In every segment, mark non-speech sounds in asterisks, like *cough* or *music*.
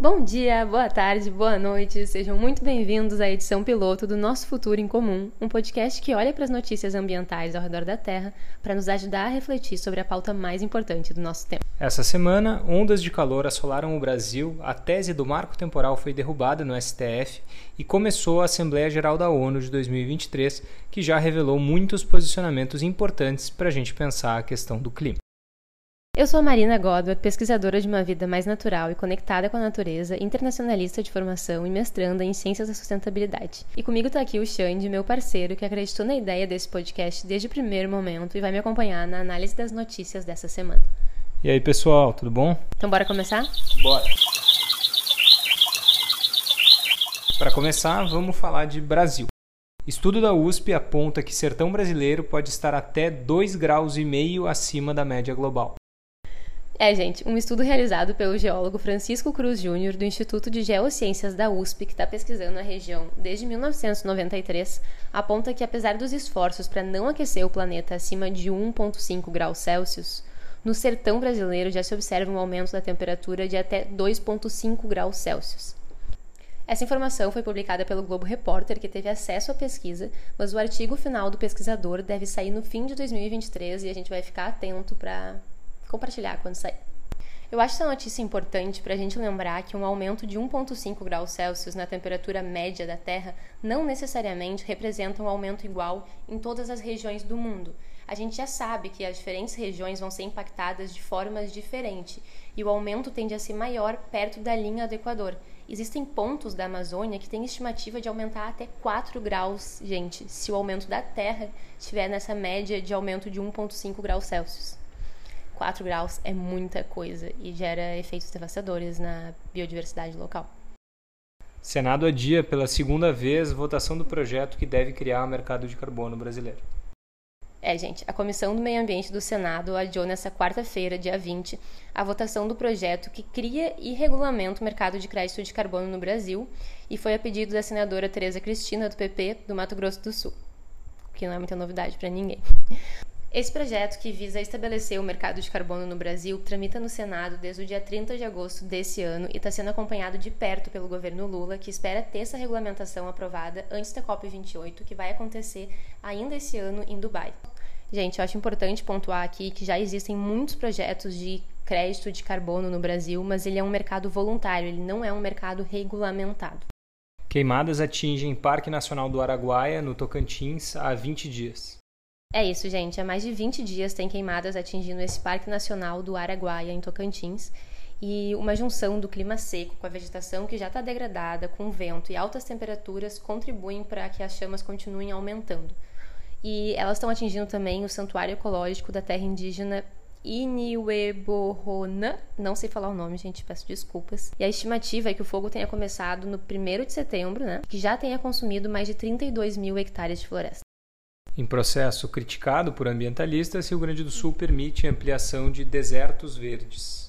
Bom dia, boa tarde, boa noite, sejam muito bem-vindos à edição piloto do Nosso Futuro em Comum, um podcast que olha para as notícias ambientais ao redor da Terra para nos ajudar a refletir sobre a pauta mais importante do nosso tempo. Essa semana, ondas de calor assolaram o Brasil, a tese do marco temporal foi derrubada no STF e começou a Assembleia Geral da ONU de 2023, que já revelou muitos posicionamentos importantes para a gente pensar a questão do clima. Eu sou a Marina Godward, pesquisadora de uma vida mais natural e conectada com a natureza, internacionalista de formação e mestranda em Ciências da Sustentabilidade. E comigo está aqui o Xande, meu parceiro, que acreditou na ideia desse podcast desde o primeiro momento e vai me acompanhar na análise das notícias dessa semana. E aí, pessoal, tudo bom? Então, bora começar? Bora! Para começar, vamos falar de Brasil. Estudo da USP aponta que sertão brasileiro pode estar até 2,5 graus e meio acima da média global. É, gente, um estudo realizado pelo geólogo Francisco Cruz Júnior do Instituto de Geociências da USP, que está pesquisando a região desde 1993, aponta que apesar dos esforços para não aquecer o planeta acima de 1,5 graus Celsius, no sertão brasileiro já se observa um aumento da temperatura de até 2,5 graus Celsius. Essa informação foi publicada pelo Globo Repórter, que teve acesso à pesquisa, mas o artigo final do pesquisador deve sair no fim de 2023 e a gente vai ficar atento para compartilhar quando sair. Eu acho essa notícia importante para a gente lembrar que um aumento de 1,5 graus Celsius na temperatura média da Terra não necessariamente representa um aumento igual em todas as regiões do mundo. A gente já sabe que as diferentes regiões vão ser impactadas de formas diferentes e o aumento tende a ser maior perto da linha do Equador. Existem pontos da Amazônia que têm estimativa de aumentar até 4 graus, gente, se o aumento da Terra estiver nessa média de aumento de 1,5 graus Celsius. 4 graus é muita coisa e gera efeitos devastadores na biodiversidade local. Senado adia pela segunda vez votação do projeto que deve criar o mercado de carbono brasileiro. É, gente, a Comissão do Meio Ambiente do Senado adiou nessa quarta-feira, dia 20, a votação do projeto que cria e regulamenta o mercado de crédito de carbono no Brasil e foi a pedido da senadora Tereza Cristina, do PP, do Mato Grosso do Sul, que não é muita novidade para ninguém. Esse projeto, que visa estabelecer o mercado de carbono no Brasil, tramita no Senado desde o dia 30 de agosto desse ano e está sendo acompanhado de perto pelo governo Lula, que espera ter essa regulamentação aprovada antes da COP28, que vai acontecer ainda esse ano em Dubai. Gente, eu acho importante pontuar aqui que já existem muitos projetos de crédito de carbono no Brasil, mas ele é um mercado voluntário, ele não é um mercado regulamentado. Queimadas atingem Parque Nacional do Araguaia, no Tocantins, há 20 dias. É isso, gente. Há mais de 20 dias tem queimadas atingindo esse Parque Nacional do Araguaia, em Tocantins. E uma junção do clima seco com a vegetação que já está degradada, com vento e altas temperaturas, contribuem para que as chamas continuem aumentando. E elas estão atingindo também o Santuário Ecológico da Terra Indígena Iniweborona, não sei falar o nome, gente, peço desculpas. E a estimativa é que o fogo tenha começado no 1 de setembro, né? Que já tenha consumido mais de 32 mil hectares de floresta. Em processo criticado por ambientalistas, Rio Grande do Sul permite ampliação de desertos verdes.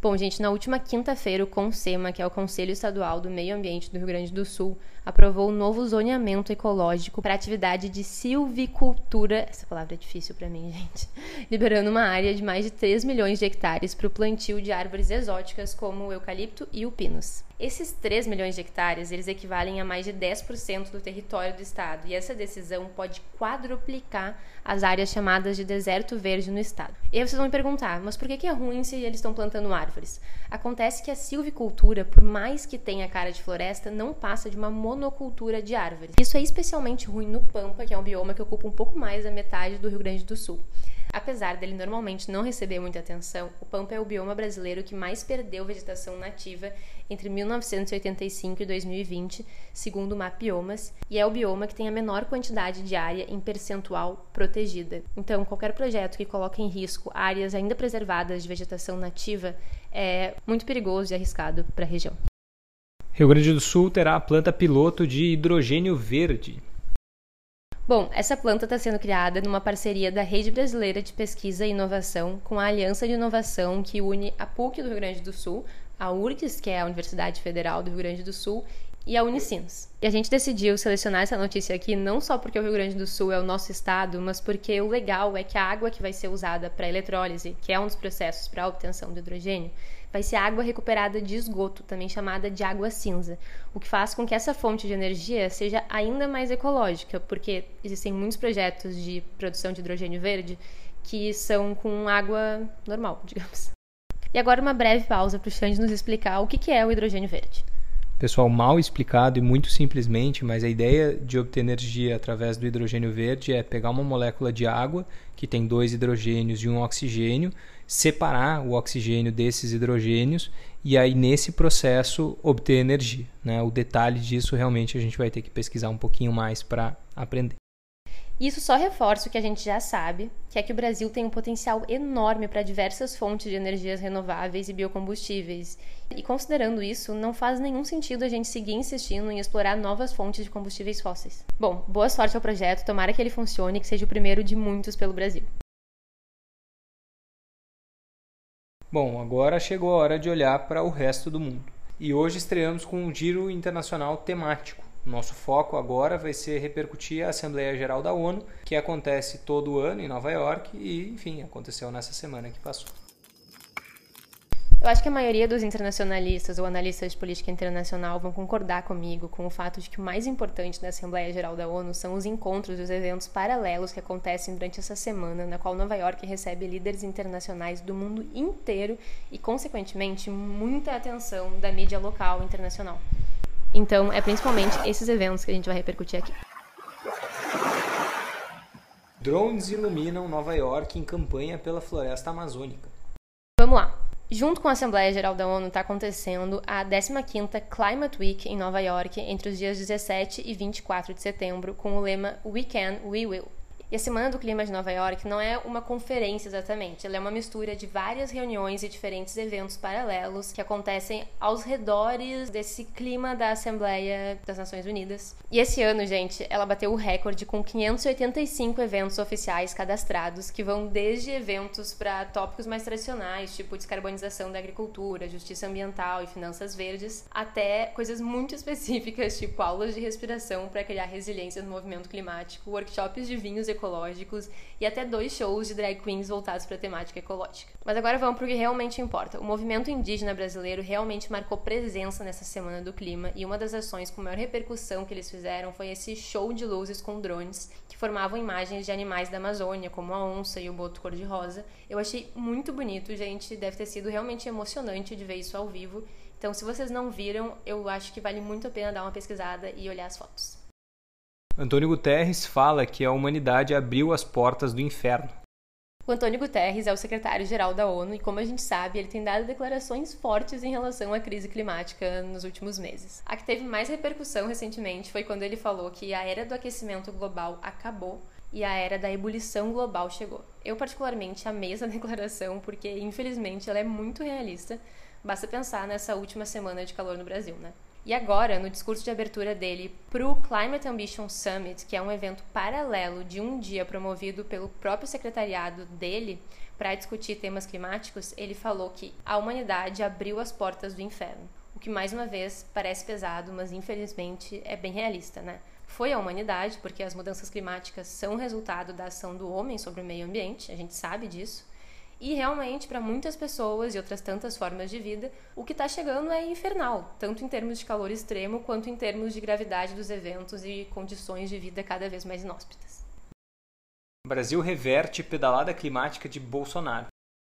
Bom, gente, na última quinta-feira, o CONSEMA, que é o Conselho Estadual do Meio Ambiente do Rio Grande do Sul, aprovou o um novo zoneamento ecológico para atividade de silvicultura. Essa palavra é difícil para mim, *laughs* gente. Liberando uma área de mais de 3 milhões de hectares para o plantio de árvores exóticas como o eucalipto e o pinus. Esses 3 milhões de hectares, eles equivalem a mais de 10% do território do estado, e essa decisão pode quadruplicar as áreas chamadas de deserto verde no estado. E aí vocês vão me perguntar, mas por que é ruim se eles estão plantando árvores? Acontece que a silvicultura, por mais que tenha cara de floresta, não passa de uma monocultura de árvores. Isso é especialmente ruim no Pampa, que é um bioma que ocupa um pouco mais da metade do Rio Grande do Sul. Apesar dele normalmente não receber muita atenção, o Pampa é o bioma brasileiro que mais perdeu vegetação nativa entre 1985 e 2020, segundo o Mapiomas, e é o bioma que tem a menor quantidade de área em percentual protegida. Então, qualquer projeto que coloque em risco áreas ainda preservadas de vegetação nativa é muito perigoso e arriscado para a região. Rio Grande do Sul terá a planta piloto de hidrogênio verde. Bom, essa planta está sendo criada numa parceria da Rede Brasileira de Pesquisa e Inovação com a Aliança de Inovação que une a PUC do Rio Grande do Sul, a URGS, que é a Universidade Federal do Rio Grande do Sul, e a Unicinos. E a gente decidiu selecionar essa notícia aqui não só porque o Rio Grande do Sul é o nosso estado, mas porque o legal é que a água que vai ser usada para eletrólise, que é um dos processos para a obtenção do hidrogênio, vai ser água recuperada de esgoto, também chamada de água cinza, o que faz com que essa fonte de energia seja ainda mais ecológica, porque existem muitos projetos de produção de hidrogênio verde que são com água normal, *laughs* digamos. E agora uma breve pausa para o Xande nos explicar o que é o hidrogênio verde. Pessoal, mal explicado e muito simplesmente, mas a ideia de obter energia através do hidrogênio verde é pegar uma molécula de água que tem dois hidrogênios e um oxigênio, separar o oxigênio desses hidrogênios e aí nesse processo obter energia. Né? O detalhe disso realmente a gente vai ter que pesquisar um pouquinho mais para aprender. Isso só reforça o que a gente já sabe, que é que o Brasil tem um potencial enorme para diversas fontes de energias renováveis e biocombustíveis. E considerando isso, não faz nenhum sentido a gente seguir insistindo em explorar novas fontes de combustíveis fósseis. Bom, boa sorte ao projeto, tomara que ele funcione e que seja o primeiro de muitos pelo Brasil. Bom, agora chegou a hora de olhar para o resto do mundo. E hoje estreamos com um giro internacional temático nosso foco agora vai ser repercutir a Assembleia Geral da ONU, que acontece todo ano em Nova York e, enfim, aconteceu nessa semana que passou. Eu acho que a maioria dos internacionalistas ou analistas de política internacional vão concordar comigo com o fato de que o mais importante da Assembleia Geral da ONU são os encontros e os eventos paralelos que acontecem durante essa semana, na qual Nova York recebe líderes internacionais do mundo inteiro e, consequentemente, muita atenção da mídia local e internacional. Então, é principalmente esses eventos que a gente vai repercutir aqui. Drones iluminam Nova York em campanha pela floresta amazônica. Vamos lá. Junto com a Assembleia Geral da ONU está acontecendo a 15ª Climate Week em Nova York entre os dias 17 e 24 de setembro com o lema We Can, We Will. E a Semana do Clima de Nova York não é uma conferência exatamente, ela é uma mistura de várias reuniões e diferentes eventos paralelos que acontecem aos redores desse clima da Assembleia das Nações Unidas. E esse ano, gente, ela bateu o recorde com 585 eventos oficiais cadastrados, que vão desde eventos para tópicos mais tradicionais, tipo descarbonização da agricultura, justiça ambiental e finanças verdes, até coisas muito *laughs* específicas, tipo aulas de respiração para criar resiliência no movimento climático, workshops de vinhos e ecológicos e até dois shows de drag queens voltados para a temática ecológica. Mas agora vamos para o que realmente importa. O movimento indígena brasileiro realmente marcou presença nessa Semana do Clima e uma das ações com maior repercussão que eles fizeram foi esse show de luzes com drones que formavam imagens de animais da Amazônia, como a onça e o boto cor-de-rosa. Eu achei muito bonito, gente. Deve ter sido realmente emocionante de ver isso ao vivo. Então, se vocês não viram, eu acho que vale muito a pena dar uma pesquisada e olhar as fotos. Antônio Guterres fala que a humanidade abriu as portas do inferno. O Antônio Guterres é o secretário-geral da ONU e, como a gente sabe, ele tem dado declarações fortes em relação à crise climática nos últimos meses. A que teve mais repercussão recentemente foi quando ele falou que a era do aquecimento global acabou e a era da ebulição global chegou. Eu, particularmente, amei essa *laughs* declaração porque, infelizmente, ela é muito realista. Basta pensar nessa última semana de calor no Brasil, né? E agora, no discurso de abertura dele para o Climate Ambition Summit, que é um evento paralelo de um dia promovido pelo próprio secretariado dele para discutir temas climáticos, ele falou que a humanidade abriu as portas do inferno. O que, mais uma vez, parece pesado, mas infelizmente é bem realista, né? Foi a humanidade, porque as mudanças climáticas são resultado da ação do homem sobre o meio ambiente, a gente sabe disso. E realmente, para muitas pessoas e outras tantas formas de vida, o que está chegando é infernal, tanto em termos de calor extremo quanto em termos de gravidade dos eventos e condições de vida cada vez mais inóspitas. Brasil reverte pedalada climática de Bolsonaro.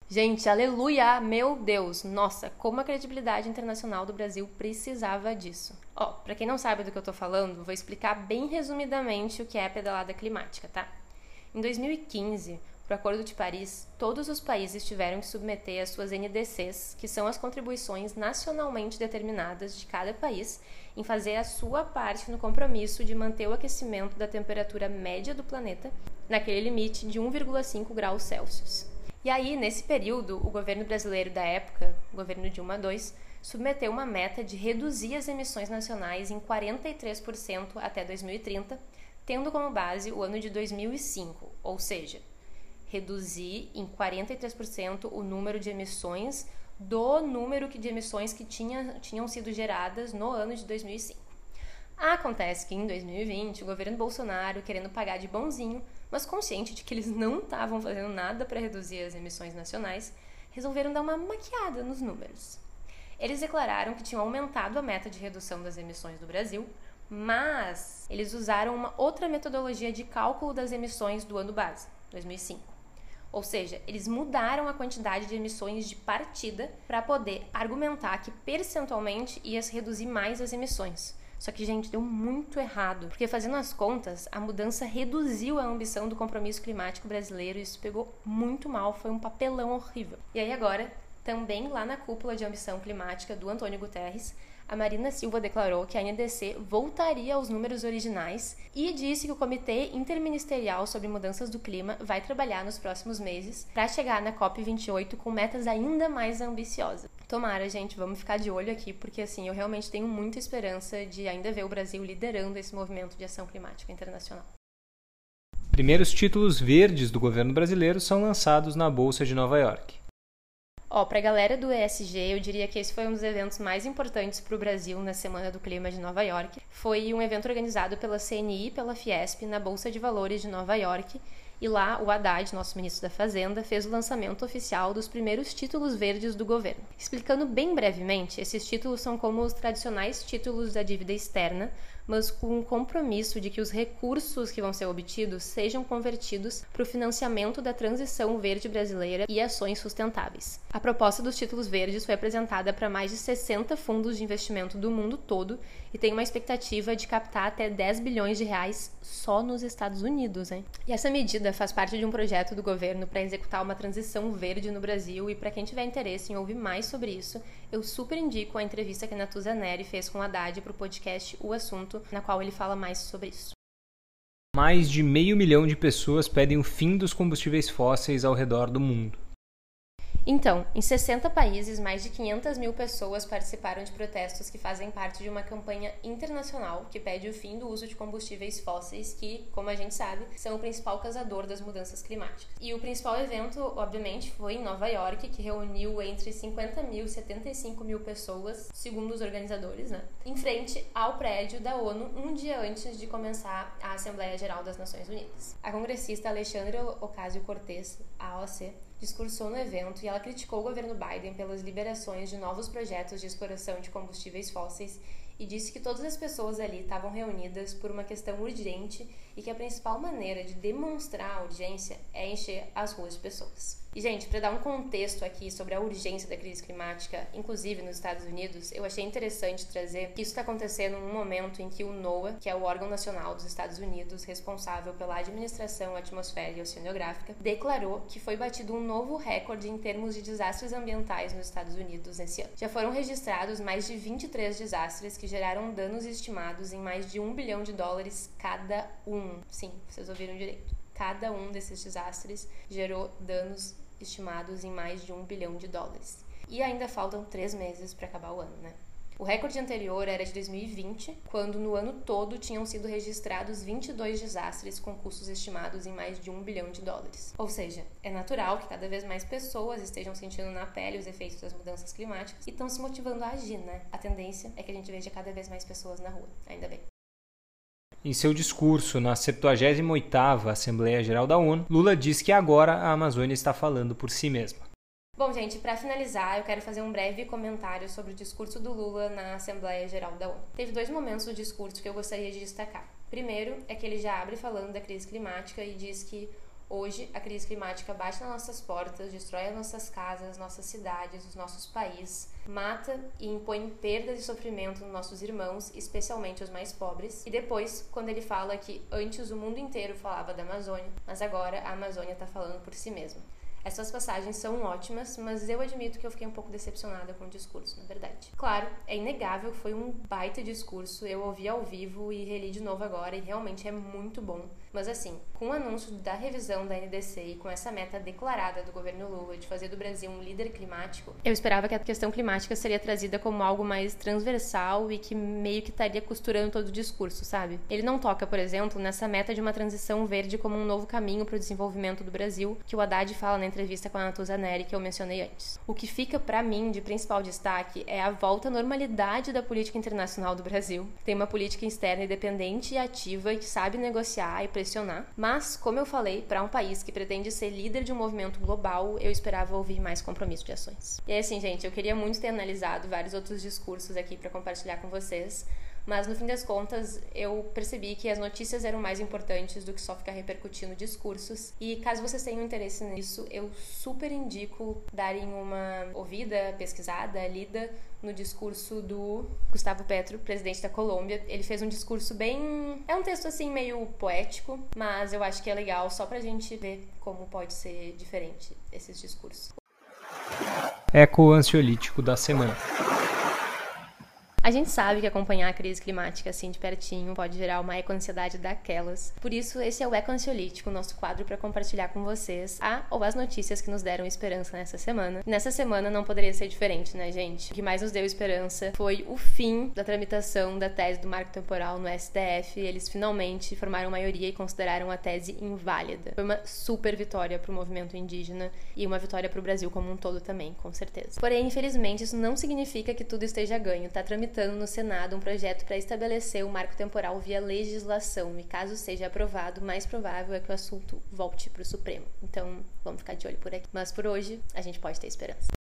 Gente, aleluia! Meu Deus! Nossa, como a credibilidade internacional do Brasil precisava disso. Ó, para quem não sabe do que eu tô falando, vou explicar bem resumidamente o que é a pedalada climática, tá? Em 2015, para o Acordo de Paris, todos os países tiveram que submeter as suas NDCs, que são as contribuições nacionalmente determinadas de cada país, em fazer a sua parte no compromisso de manter o aquecimento da temperatura média do planeta naquele limite de 1,5 graus Celsius. E aí, nesse período, o governo brasileiro da época, o governo Dilma II, submeteu uma meta de reduzir as emissões nacionais em 43% até 2030, tendo como base o ano de 2005, ou seja, reduzir em 43% o número de emissões do número de emissões que tinha, tinham sido geradas no ano de 2005. Acontece que em 2020 o governo Bolsonaro, querendo pagar de bonzinho, mas consciente de que eles não estavam fazendo nada para reduzir as emissões nacionais, resolveram dar uma maquiada nos números. Eles declararam que tinham aumentado a meta de redução das emissões do Brasil, mas eles usaram uma outra metodologia de cálculo das emissões do ano base, 2005. Ou seja, eles mudaram a quantidade de emissões de partida para poder argumentar que percentualmente ia se reduzir mais as emissões. Só que, gente, deu muito errado, porque fazendo as contas, a mudança reduziu a ambição do compromisso climático brasileiro e isso pegou muito mal, foi um papelão horrível. E aí agora, também lá na cúpula de ambição climática do Antônio Guterres, a Marina Silva declarou que a NDC voltaria aos números originais e disse que o Comitê Interministerial sobre Mudanças do Clima vai trabalhar nos próximos meses para chegar na COP28 com metas ainda mais ambiciosas. Tomara, gente, vamos ficar de olho aqui, porque assim, eu realmente tenho muita esperança de ainda ver o Brasil liderando esse movimento de ação climática internacional. Primeiros títulos verdes do governo brasileiro são lançados na Bolsa de Nova York. Ó, para a galera do ESG, eu diria que esse foi um dos eventos mais importantes para o Brasil na Semana do Clima de Nova York. Foi um evento organizado pela CNI e pela Fiesp na Bolsa de Valores de Nova York e lá o Haddad, nosso ministro da Fazenda, fez o lançamento oficial dos primeiros títulos verdes do governo. Explicando bem brevemente, esses títulos são como os tradicionais títulos da dívida externa, mas com o compromisso de que os recursos que vão ser obtidos sejam convertidos para o financiamento da transição verde brasileira e ações sustentáveis. A proposta dos títulos verdes foi apresentada para mais de 60 fundos de investimento do mundo todo e tem uma expectativa de captar até 10 bilhões de reais só nos Estados Unidos. Hein? E essa medida faz parte de um projeto do governo para executar uma transição verde no Brasil e para quem tiver interesse em ouvir mais sobre isso, eu super indico a entrevista que a Natuza Neri fez com a Haddad para o podcast O Assunto, na qual ele fala mais sobre isso. Mais de meio milhão de pessoas pedem o fim dos combustíveis fósseis ao redor do mundo. Então, em 60 países, mais de 500 mil pessoas participaram de protestos que fazem parte de uma campanha internacional que pede o fim do uso de combustíveis fósseis, que, como a gente sabe, são o principal causador das mudanças climáticas. E o principal evento, obviamente, foi em Nova York, que reuniu entre 50 mil e 75 mil pessoas, segundo os organizadores, né, em frente ao prédio da ONU um dia antes de começar a Assembleia Geral das Nações Unidas. A congressista Alexandra Ocasio-Cortez, AOC, discursou no evento e ela criticou o governo Biden pelas liberações de novos projetos de exploração de combustíveis fósseis e disse que todas as pessoas ali estavam reunidas por uma questão urgente e que a principal maneira de demonstrar a urgência é encher as ruas de pessoas. E, gente, para dar um contexto aqui sobre a urgência da crise climática, inclusive nos Estados Unidos, eu achei interessante trazer que isso está acontecendo num momento em que o NOAA, que é o órgão nacional dos Estados Unidos responsável pela administração atmosférica e oceanográfica, declarou que foi batido um novo recorde em termos de desastres ambientais nos Estados Unidos nesse ano. Já foram registrados mais de 23 desastres que geraram danos estimados em mais de um bilhão de dólares cada um. Sim, vocês ouviram direito. Cada um desses desastres gerou danos estimados em mais de um bilhão de dólares. E ainda faltam três meses para acabar o ano, né? O recorde anterior era de 2020, quando no ano todo tinham sido registrados 22 desastres com custos estimados em mais de um bilhão de dólares. Ou seja, é natural que cada vez mais pessoas estejam sentindo na pele os efeitos das mudanças climáticas e estão se motivando a agir, né? A tendência é que a gente veja cada vez mais pessoas na rua, ainda bem. Em seu discurso na 78ª Assembleia Geral da ONU, Lula diz que agora a Amazônia está falando por si mesma. Bom, gente, para finalizar, eu quero fazer um breve comentário sobre o discurso do Lula na Assembleia Geral da ONU. Teve dois momentos do discurso que eu gostaria de destacar. Primeiro é que ele já abre falando da crise climática e diz que Hoje, a crise climática bate nas nossas portas, destrói as nossas casas, nossas cidades, os nossos países, mata e impõe perdas e sofrimento nos nossos irmãos, especialmente os mais pobres. E depois, quando ele fala que antes o mundo inteiro falava da Amazônia, mas agora a Amazônia está falando por si mesma. Essas passagens são ótimas, mas eu admito que eu fiquei um pouco decepcionada com o discurso, na verdade. Claro, é inegável foi um baita discurso, eu ouvi ao vivo e reli de novo agora e realmente é muito bom. Mas assim, com o anúncio da revisão da NDC e com essa meta declarada do governo Lula de fazer do Brasil um líder climático, eu esperava que a questão climática seria trazida como algo mais transversal e que meio que estaria costurando todo o discurso, sabe? Ele não toca, por exemplo, nessa meta de uma transição verde como um novo caminho para o desenvolvimento do Brasil, que o Haddad fala na entrevista com a Natuza Neri que eu mencionei antes. O que fica para mim de principal destaque é a volta à normalidade da política internacional do Brasil. Tem uma política externa independente e ativa que sabe negociar e questionar, mas, como eu falei, para um país que pretende ser líder de um movimento global, eu esperava ouvir mais compromisso de ações. E assim, gente, eu queria muito ter analisado vários outros discursos aqui para compartilhar com vocês, mas no fim das contas, eu percebi que as notícias eram mais importantes do que só ficar repercutindo discursos. E caso vocês tenham interesse nisso, eu super indico darem uma ouvida, pesquisada, lida no discurso do Gustavo Petro, presidente da Colômbia. Ele fez um discurso bem. É um texto assim meio poético, mas eu acho que é legal só pra gente ver como pode ser diferente esses discursos. Eco ansiolítico da semana. A gente sabe que acompanhar a crise climática assim de pertinho pode gerar uma eco-ansiedade daquelas. Por isso, esse é o Eco-Ansiolítico, nosso quadro para compartilhar com vocês a ou as notícias que nos deram esperança nessa semana. Nessa semana não poderia ser diferente, né, gente? O que mais nos deu esperança foi o fim da tramitação da tese do marco temporal no STF. Eles finalmente formaram maioria e consideraram a tese inválida. Foi uma super vitória para o movimento indígena e uma vitória para o Brasil como um todo também, com certeza. Porém, infelizmente, isso não significa que tudo esteja ganho. Tá tramitando tramitando no Senado um projeto para estabelecer o marco temporal via legislação e, caso seja aprovado, mais provável é que o assunto volte para o Supremo. Então, vamos ficar de olho por aqui. Mas por hoje, a gente pode ter esperança.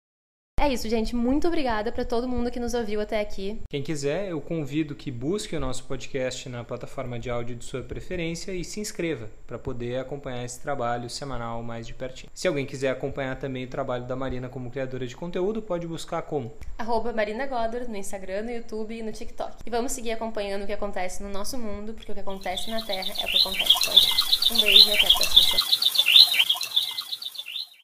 É isso, gente. Muito obrigada para todo mundo que nos ouviu até aqui. Quem quiser, eu convido que busque o nosso podcast na plataforma de áudio de sua preferência e se inscreva para poder acompanhar esse trabalho semanal mais de pertinho. Se alguém quiser acompanhar também o trabalho da Marina como criadora de conteúdo, pode buscar como? Arroba Marina Godor, no Instagram, no YouTube e no TikTok. E vamos seguir acompanhando o que acontece no nosso mundo, porque o que acontece na Terra é o que acontece com a gente. Um beijo e até a próxima semana.